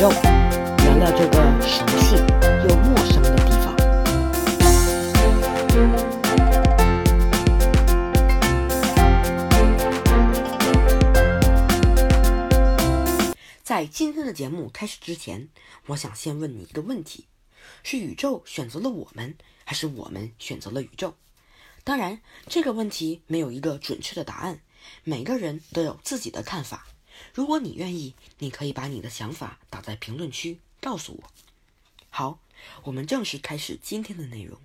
宙，聊聊这个熟悉又陌生的地方。在今天的节目开始之前，我想先问你一个问题：是宇宙选择了我们，还是我们选择了宇宙？当然，这个问题没有一个准确的答案，每个人都有自己的看法。如果你愿意，你可以把你的想法打在评论区告诉我。好，我们正式开始今天的内容。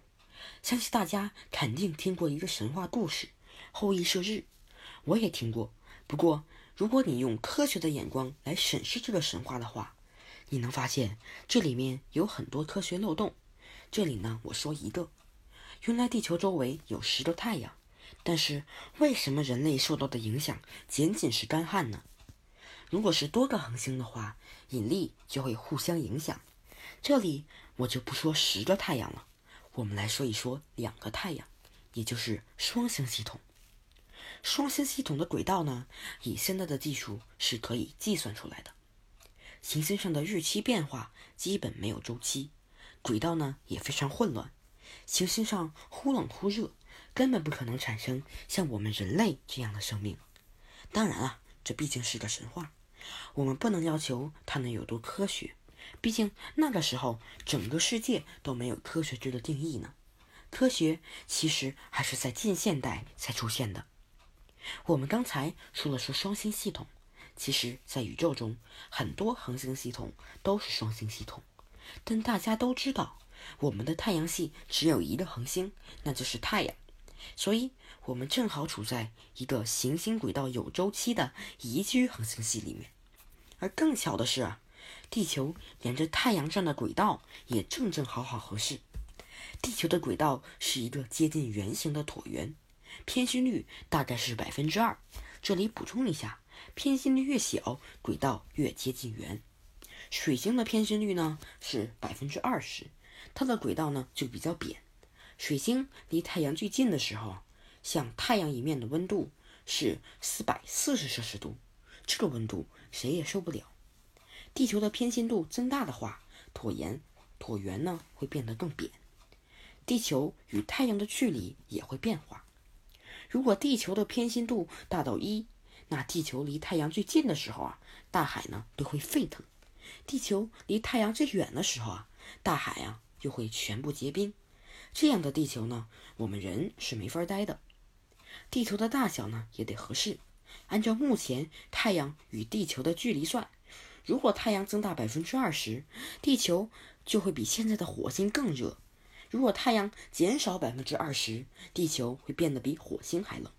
相信大家肯定听过一个神话故事《后羿射日》，我也听过。不过，如果你用科学的眼光来审视这个神话的话，你能发现这里面有很多科学漏洞。这里呢，我说一个：原来地球周围有十个太阳，但是为什么人类受到的影响仅仅是干旱呢？如果是多个恒星的话，引力就会互相影响。这里我就不说十个太阳了，我们来说一说两个太阳，也就是双星系统。双星系统的轨道呢，以现在的技术是可以计算出来的。行星上的日期变化基本没有周期，轨道呢也非常混乱。行星上忽冷忽热，根本不可能产生像我们人类这样的生命。当然了。这毕竟是个神话，我们不能要求它能有多科学。毕竟那个时候，整个世界都没有科学这个定义呢。科学其实还是在近现代才出现的。我们刚才说了说双星系统，其实，在宇宙中，很多恒星系统都是双星系统。但大家都知道，我们的太阳系只有一个恒星，那就是太阳。所以，我们正好处在一个行星轨道有周期的宜居恒星系里面。而更巧的是啊，地球沿着太阳转的轨道也正正好好合适。地球的轨道是一个接近圆形的椭圆，偏心率大概是百分之二。这里补充一下，偏心率越小，轨道越接近圆。水星的偏心率呢是百分之二十，它的轨道呢就比较扁。水星离太阳最近的时候，像太阳一面的温度是四百四十摄氏度，这个温度谁也受不了。地球的偏心度增大的话，椭圆椭圆呢会变得更扁，地球与太阳的距离也会变化。如果地球的偏心度大到一，那地球离太阳最近的时候啊，大海呢都会沸腾；地球离太阳最远的时候啊，大海呀就会全部结冰。这样的地球呢，我们人是没法待的。地球的大小呢也得合适。按照目前太阳与地球的距离算，如果太阳增大百分之二十，地球就会比现在的火星更热；如果太阳减少百分之二十，地球会变得比火星还冷。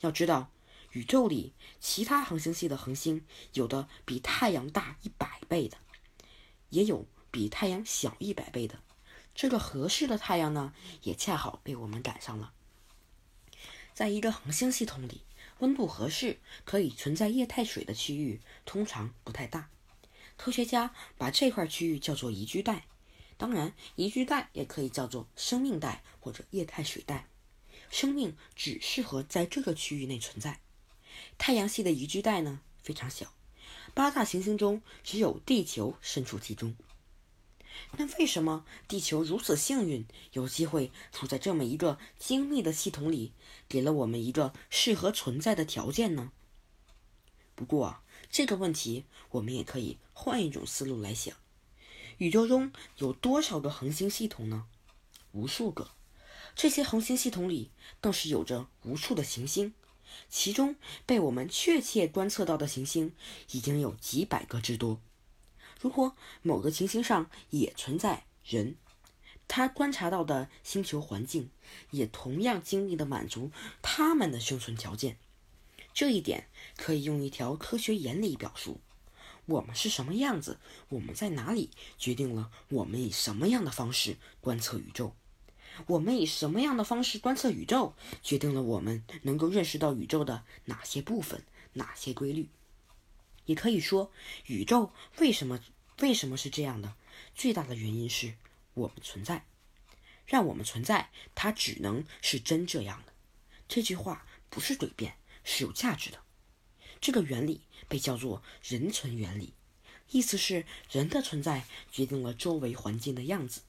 要知道，宇宙里其他恒星系的恒星有的比太阳大一百倍的，也有比太阳小一百倍的。这个合适的太阳呢，也恰好被我们赶上了。在一个恒星系统里，温度合适、可以存在液态水的区域通常不太大。科学家把这块区域叫做宜居带。当然，宜居带也可以叫做生命带或者液态水带。生命只适合在这个区域内存在。太阳系的宜居带呢非常小，八大行星中只有地球身处其中。那为什么地球如此幸运，有机会处在这么一个精密的系统里，给了我们一个适合存在的条件呢？不过啊这个问题我们也可以换一种思路来想：宇宙中有多少个恒星系统呢？无数个。这些恒星系统里更是有着无数的行星，其中被我们确切观测到的行星已经有几百个之多。如果某个行星上也存在人，他观察到的星球环境也同样精密地满足他们的生存条件。这一点可以用一条科学原理表述：我们是什么样子，我们在哪里，决定了我们以什么样的方式观测宇宙；我们以什么样的方式观测宇宙，决定了我们能够认识到宇宙的哪些部分、哪些规律。也可以说，宇宙为什么？为什么是这样的？最大的原因是我们存在，让我们存在，它只能是真这样的。这句话不是诡辩，是有价值的。这个原理被叫做人存原理。意思是人的存在决定了周围环境的样子。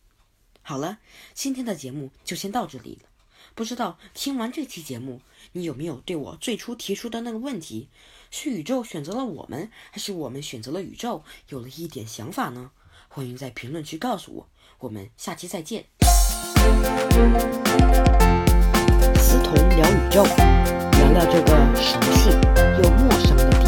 好了，今天的节目就先到这里了。不知道听完这期节目，你有没有对我最初提出的那个问题——是宇宙选择了我们，还是我们选择了宇宙，有了一点想法呢？欢迎在评论区告诉我。我们下期再见。思彤聊宇宙，聊聊这个熟悉又陌生的。